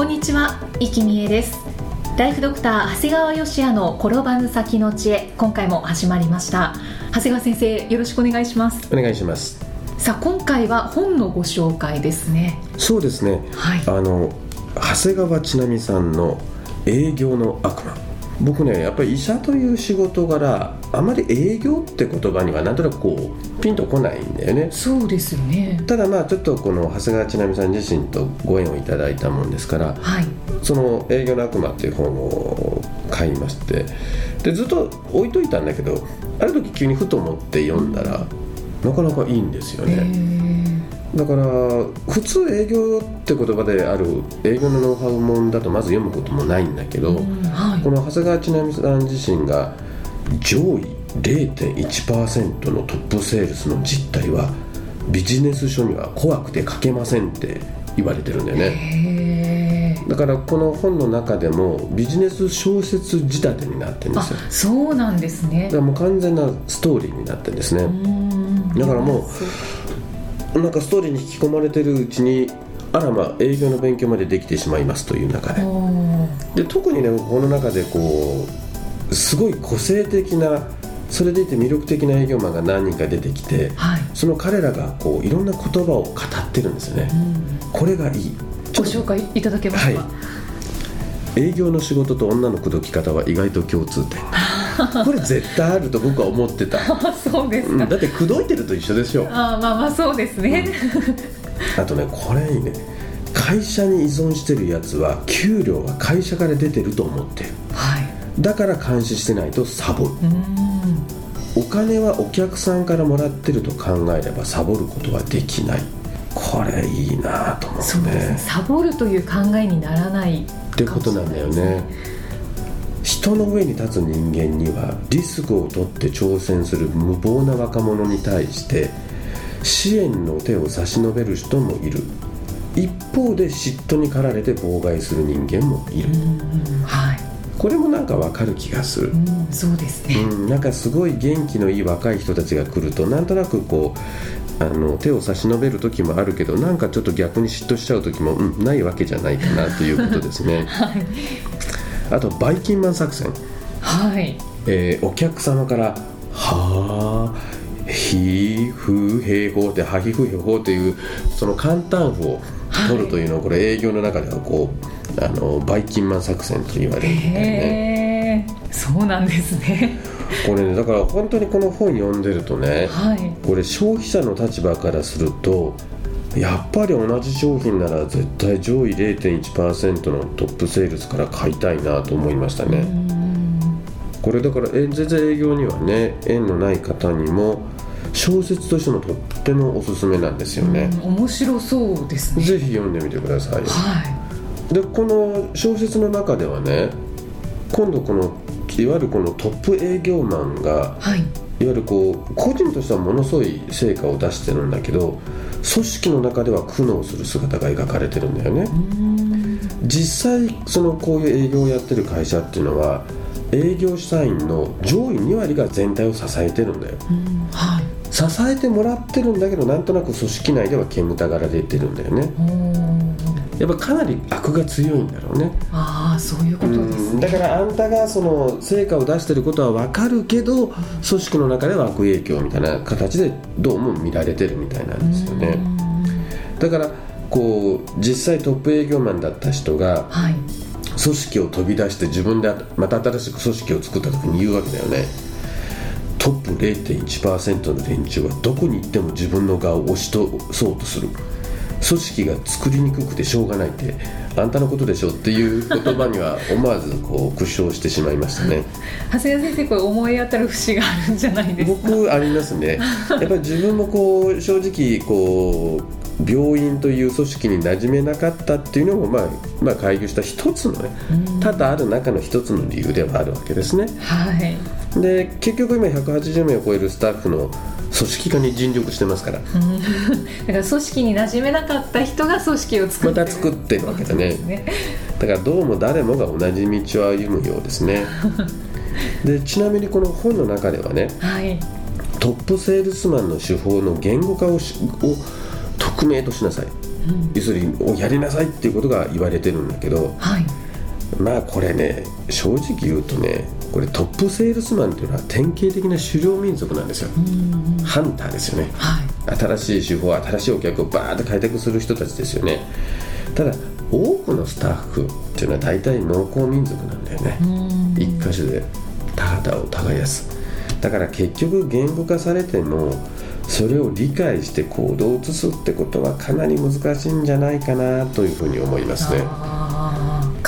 こんにちは、生きみえです。ライフドクター長谷川芳也の転ばぬ先の知恵今回も始まりました。長谷川先生よろしくお願いします。お願いします。さあ今回は本のご紹介ですね。そうですね、はい。あの長谷川ちなみさんの営業の悪魔僕ねやっぱり医者という仕事柄あまり営業って言葉にはなんとなくこうピンとこないんだよね。そうですよね。ただまあちょっとこの長谷川ちなみさん自身とご縁をいただいたもんですからはい。その「営業の悪魔」っていう本を買いましてでずっと置いといたんだけどある時急にふと思って読んだら、なかなかいいんですよへね、ーだから普通営業って言葉である営業のノウハウもんだとまず読むこともないんだけど、うん。はい。この長谷川ちなみさん自身が上位0.1%のトップセールスの実態はビジネス書には怖くて書けませんって言われてるんだよね。だからこの本の中でもビジネス小説仕立てになってるんですよ。あそうなんですね。だからもう完全なストーリーになってるんですね、うん。だからもうなんかストーリーに引き込まれてるうちにあらまあ営業の勉強までできてしまいますという中で。で特にねこの中でこうすごい個性的なそれでいて魅力的な営業マンが何人か出てきてはい、その彼らがこういろんな言葉を語ってるんですよね。うん。これがいい。ご紹介いただけますか、は営業の仕事と女の口説き方は意外と共通点 これ絶対あると僕は思ってた、あそうですか、うん、だって口説いてると一緒でしょ。あまあまあそうですね、あとねこれね会社に依存してるやつは給料は会社から出てると思ってる。はい。だから監視してないとサボる。うん。お金はお客さんからもらってると考えればサボることはできない。これいいなと思うねそうですね。サボるという考えにならないってことなんだよね人の上に立つ人間にはリスクを取って挑戦する無謀な若者に対して支援の手を差し伸べる人もいる。一方で嫉妬に駆られて妨害する人間もいる。うんはい、これもなんかわかる気がする。うん、そうですね、うん、なんかすごい元気のいい若い人たちが来るとなんとなくこうあの手を差し伸べる時もあるけどなんかちょっと逆に嫉妬しちゃう時も、うん、ないわけじゃないかなということですね。はいあとバイキンマン作戦、はい。えーお客様から「はあひふへほ」って「はひふへほ」っていうその簡単符を取るというのをこれ営業の中ではこうあのバイキンマン作戦と言われるみたいね。そうなんですね。これねだから本当にこの本読んでるとねはい。これ消費者の立場からするとやっぱり同じ商品なら絶対上位0.1%のトップセールスから買いたいなと思いましたね、うんこれだからえ全然営業にはね縁のない方にも小説としてもとってもおすすめなんですよね、うん面白そうですね。ぜひ読んでみてください。はい。でこの小説の中ではね今度このいわゆるこのトップ営業マンがはい。いわゆるこう個人としてはものすごい成果を出してるんだけど組織の中では苦悩する姿が描かれてるんだよね。うん実際そのこういう営業をやってる会社っていうのは営業社員の上位2割が全体を支えてるんだよ。うんはい。支えてもらってるんだけどなんとなく組織内では煙たがられてるんだよねやっぱかなり悪が強いんだろうね。ああそういうことですね。うん。だからあんたがその成果を出してることは分かるけど組織の中では悪影響みたいな形でどうも見られてるみたいなんですよね。だからこう実際トップ営業マンだった人がはい。組織を飛び出して自分でまた新しく組織を作った時に言うわけだよね。トップ0.1%の連中はどこに行っても自分の側を押し通そうとする組織が作りにくくてしょうがないってあんたのことでしょっていう言葉には思わずこう苦笑してしまいましたね。長谷川先生これ思い当たる節があるんじゃないですか？僕ありますね。やっぱり自分もこう正直こう病院という組織に馴染めなかったっていうのも、まあ、まあ開業した一つのね多々ある中の一つの理由ではあるわけですね。はい。で結局今180名を超えるスタッフの組織化に尽力してますから。だから組織に馴染めなかった人が組織を作ってる。また作ってるわけでね。ねだからどうも誰もが同じ道を歩むようですね。でちなみにこの本の中ではねはいトップセールスマンの手法の言語化をしを匿名としなさい、要するにをやりなさいっていうことが言われてるんだけどはいまあこれね正直言うとねこれトップセールスマンっていうのは典型的な狩猟民族なんですよ、ハンターですよね。はい。新しい手法新しいお客をバーッと開拓する人たちですよね。ただ多くのスタッフっていうのは大体農耕民族なんだよね。一箇所で田畑を耕す。だから結局言語化されてもそれを理解して行動を移すってことはかなり難しいんじゃないかなというふうに思いますね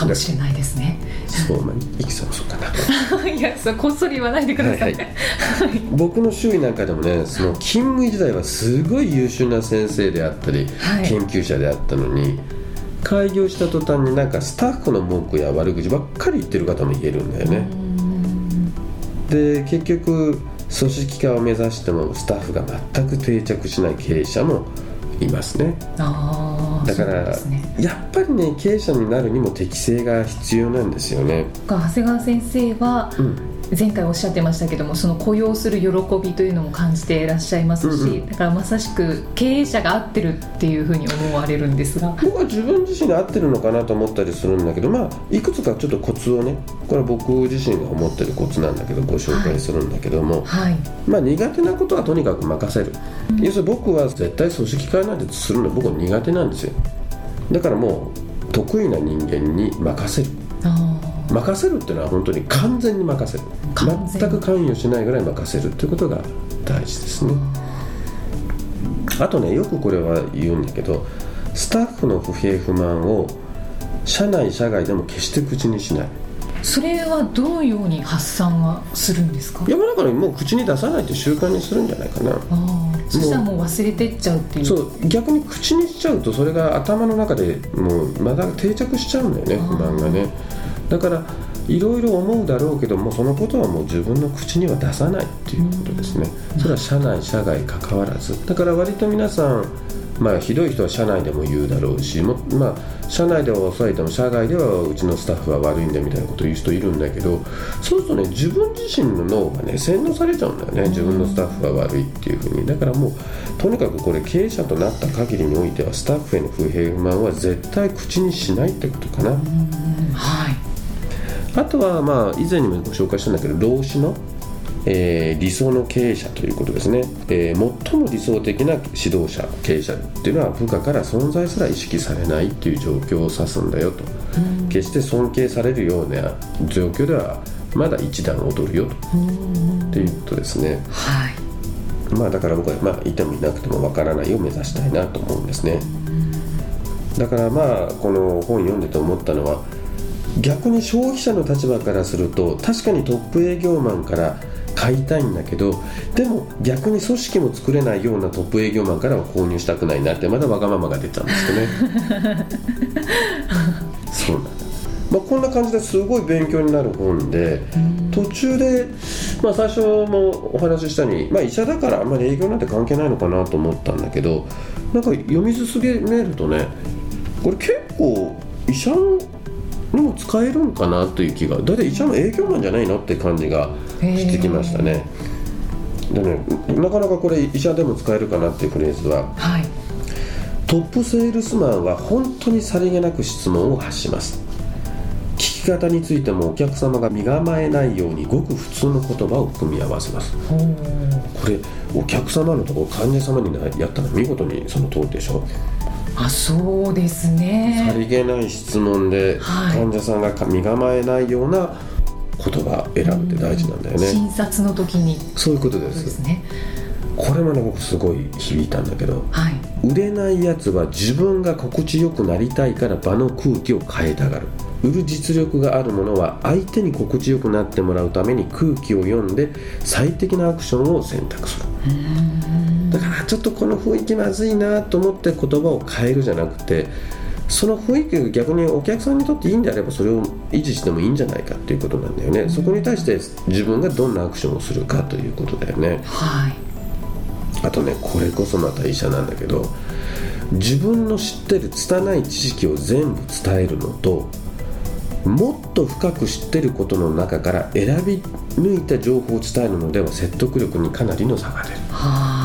かもしれないですね。そうまあいきそろそろかな。いやそうこっそり言わないでください、はい僕の周囲なんかでもねその勤務時代はすごい優秀な先生であったり、はい。研究者であったのに開業した途端になんかスタッフの文句や悪口ばっかり言ってる方もいるんだよね。で結局組織化を目指してもスタッフが全く定着しない経営者もいますね。ああだから、ね。やっぱりね経営者になるにも適性が必要なんですよね。長谷川先生はうん前回おっしゃってましたけどもその雇用する喜びというのも感じていらっしゃいますし、うんうん。だからまさしく経営者が合ってるっていうふうに思われるんですが。僕は自分自身に合ってるのかなと思ったりするんだけどまあいくつかちょっとコツをねこれは僕自身が思ってるコツなんだけどご紹介するんだけども、はい。まあ苦手なことはとにかく任せる、要するに僕は絶対組織化なんてするの。僕は苦手なんですよ。だからもう得意な人間に任せる。あ任せるっていうのは本当に完全に任せる。完全全く関与しないぐらい任せるっていうことが大事ですね。あとねよくこれは言うんだけどスタッフの不平不満を社内社外でも決して口にしない。ーそれはどのように発散はするんですか？いやだからもう口に出さないって習慣にするんじゃないかな。ああそしたらもう忘れてっちゃうっていう。そう逆に口にしちゃうとそれが頭の中でもうまだ定着しちゃうんだよね不満がねだからいろいろ思うだろうけどもそのことはもう自分の口には出さないっていうことですね。それは社内社外関わらず。だから割と皆さんまあひどい人は社内でも言うだろうしもまあ社内では抑えても社外ではうちのスタッフは悪いんだみたいなことを言う人いるんだけどそうするとね自分自身の脳がね洗脳されちゃうんだよね。自分のスタッフは悪いっていうふうに。だからもうとにかくこれ経営者となった限りにおいてはスタッフへの不平不満は絶対口にしないってことかな、はいあとはまあ以前にもご紹介したんだけど労使の、えー理想の経営者ということですね、えー最も理想的な指導者経営者っていうのは部下から存在すら意識されないっていう状況を指すんだよと、決して尊敬されるような状況ではまだ一段劣るよと、っていうことですね。はい。まあだから僕は、まあ、いてもいなくてもわからないを目指したいなと思うんですね。だからまあこの本読んでて思ったのは逆に消費者の立場からすると確かにトップ営業マンから買いたいんだけどでも逆に組織も作れないようなトップ営業マンからは購入したくないなってまだわがままが出ちゃうんですよね。そうなんだ、まあ、こんな感じですごい勉強になる本で途中で、まあ、最初もお話ししたに、まあ、医者だからあんまり営業なんて関係ないのかなと思ったんだけどなんか読み進めるとねこれ結構医者にも使えるんかなという気がだって医者の営業マンじゃないのって感じがしてきましたね。でねなかなかこれ医者でも使えるかなっていうフレーズははい。トップセールスマンは本当にさりげなく質問を発します。聞き方についてもお客様が身構えないようにごく普通の言葉を組み合わせます。これお客様のところ患者様にやったら見事にその通りでしょあそうですさねりげない質問ではい。患者さんが身構えないような言葉を選ぶって大事なんだよね。診察の時に。そういうことです。ね。これもね僕すごい響いたんだけどはい。売れないやつは自分が心地よくなりたいから場の空気を変えたがる。売る実力があるものは相手に心地よくなってもらうために空気を読んで最適なアクションを選択するだからちょっとこの雰囲気まずいなと思って言葉を変えるじゃなくてその雰囲気が逆にお客さんにとっていいんであればそれを維持してもいいんじゃないかっていうことなんだよね、そこに対して自分がどんなアクションをするかということだよね。はい。あとねこれこそまた医者なんだけど自分の知ってる拙い知識を全部伝えるのともっと深く知ってることの中から選び抜いた情報を伝えるのでは説得力にかなりの差が出る。はあ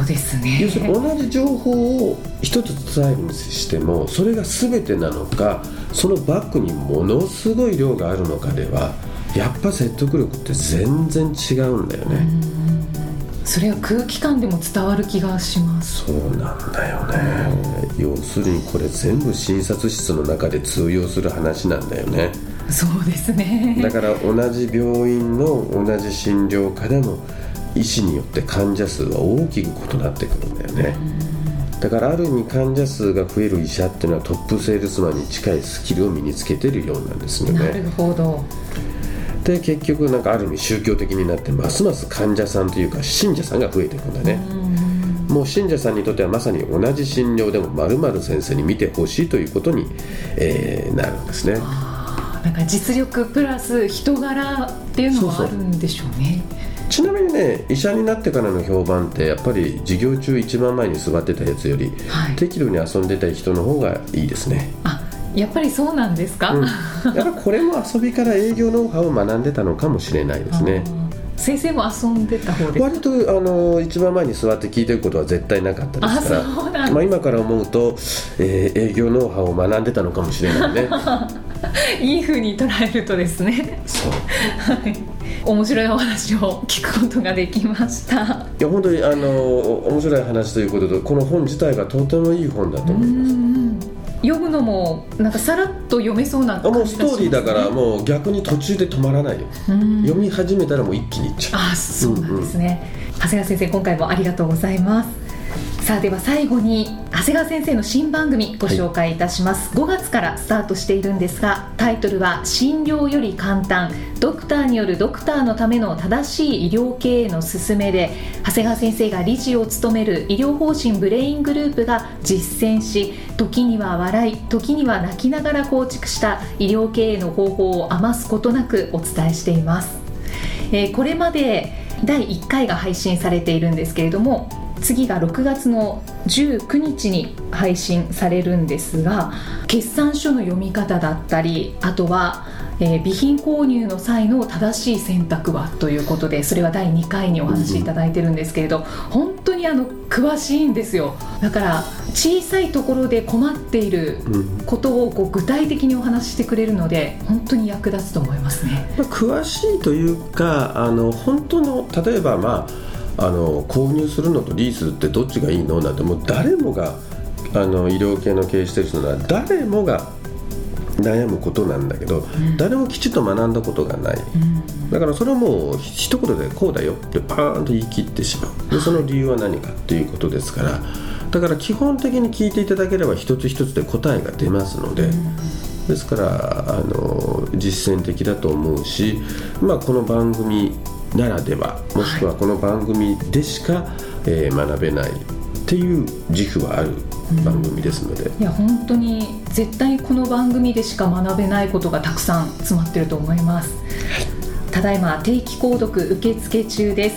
そうですね。要するに同じ情報を一つ伝えるにしてもそれが全てなのかそのバックにものすごい量があるのかではやっぱ説得力って全然違うんだよね、それは空気感でも伝わる気がします。そうなんだよね。要するにこれ全部診察室の中で通用する話なんだよね。そうですね。だから同じ病院の同じ診療科でも医師によって患者数は大きく異なってくるんだよね。だからある意味患者数が増える医者っていうのはトップセールスマンに近いスキルを身につけてるようなんですよなねるほど。で結局なんかある意味宗教的になってますます患者さんというか信者さんが増えていくんだね。もう信者さんにとってはまさに同じ診療でも〇〇先生に見てほしいということに、えーなるんですね。なんか実力プラス人柄っていうのもそうそうあるんでしょうねちなみにね医者になってからの評判ってやっぱり授業中一番前に座ってたやつよりはい。適度に遊んでた人の方がいいですね、あやっぱりそうなんですか、うん、やっぱこれも遊びから営業ノウハウを学んでたのかもしれないですね。先生も遊んでた方で割とあの一番前に座って聞いてることは絶対なかったですから。あそうなんだまあ、今から思うと、えー営業ノウハウを学んでたのかもしれないね。いい風に捉えるとですね。そう。はい面白いお話を聞くことができました。いや本当にあの面白い話ということとこの本自体がとてもいい本だと思います。読むのもなんかさらっと読めそうなあもうストーリーだからもう逆に途中で止まらないよ。うん。読み始めたらもう一気にいっちゃう。あそうなんですね、長谷川先生今回もありがとうございますさあでは最後に長谷川先生の新番組ご紹介いたします、5月からスタートしているんですがタイトルは「診療より簡単。ドクターによるドクターのための正しい医療経営の勧め」で長谷川先生が理事を務める医療法人ブレイングループが実践し時には笑い時には泣きながら構築した医療経営の方法を余すことなくお伝えしています。えーこれまで第1回が配信されているんですけれども次が6月の19日に配信されるんですが決算書の読み方だったりあとは、えー備品購入の際の正しい選択はということでそれは第2回にお話しいただいてるんですけれど本当にあの詳しいんですよだから小さいところで困っているうんことをこう具体的にお話ししてくれるので本当に役立つと思いますね。まあ詳しいというかあの本当の例えばまああの購入するのとリースってどっちがいいの？なんてもう誰もがあの医療系の経営してる人なら誰もが悩むことなんだけど、誰もきちっと学んだことがない。だからそれをもう一言でこうだよってパーンと言い切ってしまう。でその理由は何かっていうことですから。だから基本的に聞いていただければ一つ一つで答えが出ますので、ですからあの実践的だと思うし、まあ、この番組ならではもしくはこの番組でしか、えー学べないっていう自負はある番組ですので、いや本当に絶対この番組でしか学べないことがたくさん詰まってると思います、ただいま定期購読受付中です。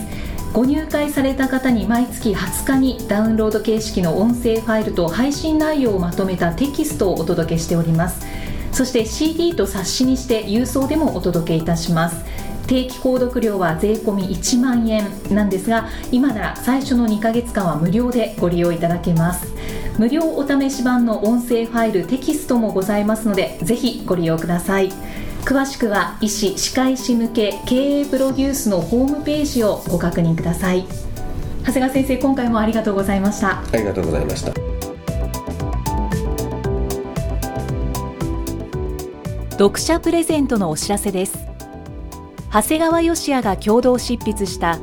ご入会された方に毎月20日にダウンロード形式の音声ファイルと配信内容をまとめたテキストをお届けしております。そして CD と冊子にして郵送でもお届けいたします定期購読料は税込み1万円なんですが今なら最初の2ヶ月間は無料でご利用いただけます。無料お試し版の音声ファイルテキストもございますのでぜひご利用ください。詳しくは医師・歯科医師向け経営プロデュースのホームページをご確認ください。長谷川先生今回もありがとうございました。ありがとうございました。読者プレゼントのお知らせです長谷川義也が共同執筆した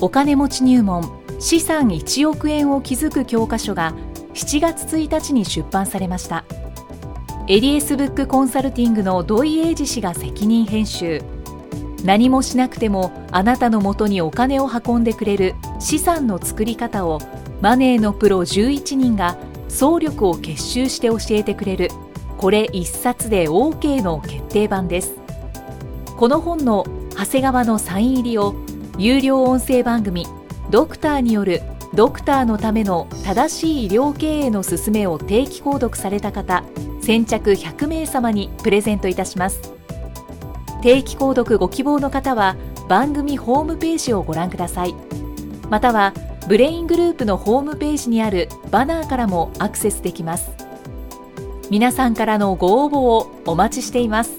お金持ち入門資産1億円を築く教科書が7月1日に出版されました。エリエスブックコンサルティングの土井英二氏が責任編集。何もしなくてもあなたのもとにお金を運んでくれる資産の作り方をマネーのプロ11人が総力を結集して教えてくれる。これ一冊で OK の決定版です。この本の長谷川のサイン入りを有料音声番組ドクターによるドクターのための正しい医療経営の勧めを定期購読された方先着100名様にプレゼントいたします。定期購読ご希望の方は番組ホームページをご覧ください。またはブレイングループのホームページにあるバナーからもアクセスできます。皆さんからのご応募をお待ちしています。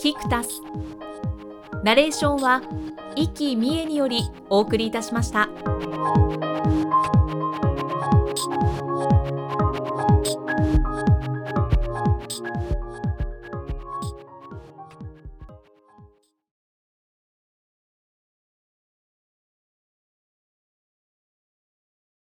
キクタスナレーションは生きみえによりお送りいたしました。